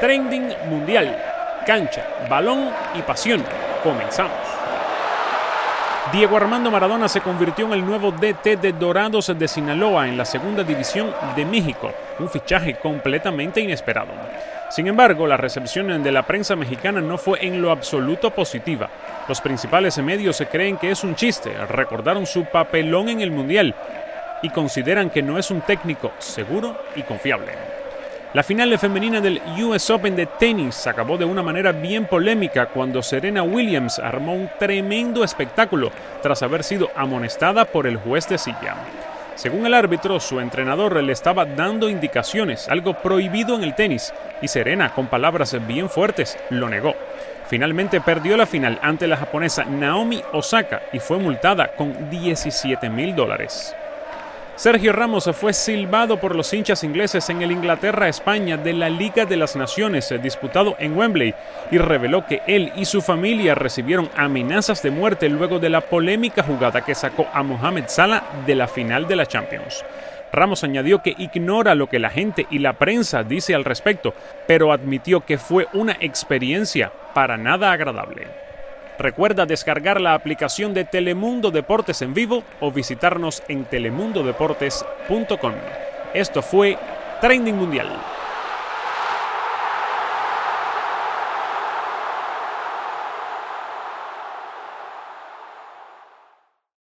Trending Mundial. Cancha, balón y pasión. Comenzamos. Diego Armando Maradona se convirtió en el nuevo DT de Dorados de Sinaloa en la segunda división de México, un fichaje completamente inesperado. Sin embargo, la recepción de la prensa mexicana no fue en lo absoluto positiva. Los principales medios se creen que es un chiste, recordaron su papelón en el Mundial y consideran que no es un técnico seguro y confiable. La final femenina del US Open de tenis acabó de una manera bien polémica cuando Serena Williams armó un tremendo espectáculo tras haber sido amonestada por el juez de silla. Según el árbitro, su entrenador le estaba dando indicaciones, algo prohibido en el tenis, y Serena, con palabras bien fuertes, lo negó. Finalmente perdió la final ante la japonesa Naomi Osaka y fue multada con 17 mil dólares. Sergio Ramos fue silbado por los hinchas ingleses en el Inglaterra-España de la Liga de las Naciones disputado en Wembley y reveló que él y su familia recibieron amenazas de muerte luego de la polémica jugada que sacó a Mohamed Salah de la final de la Champions. Ramos añadió que ignora lo que la gente y la prensa dice al respecto, pero admitió que fue una experiencia para nada agradable. Recuerda descargar la aplicación de Telemundo Deportes en vivo o visitarnos en telemundodeportes.com. Esto fue Trending Mundial.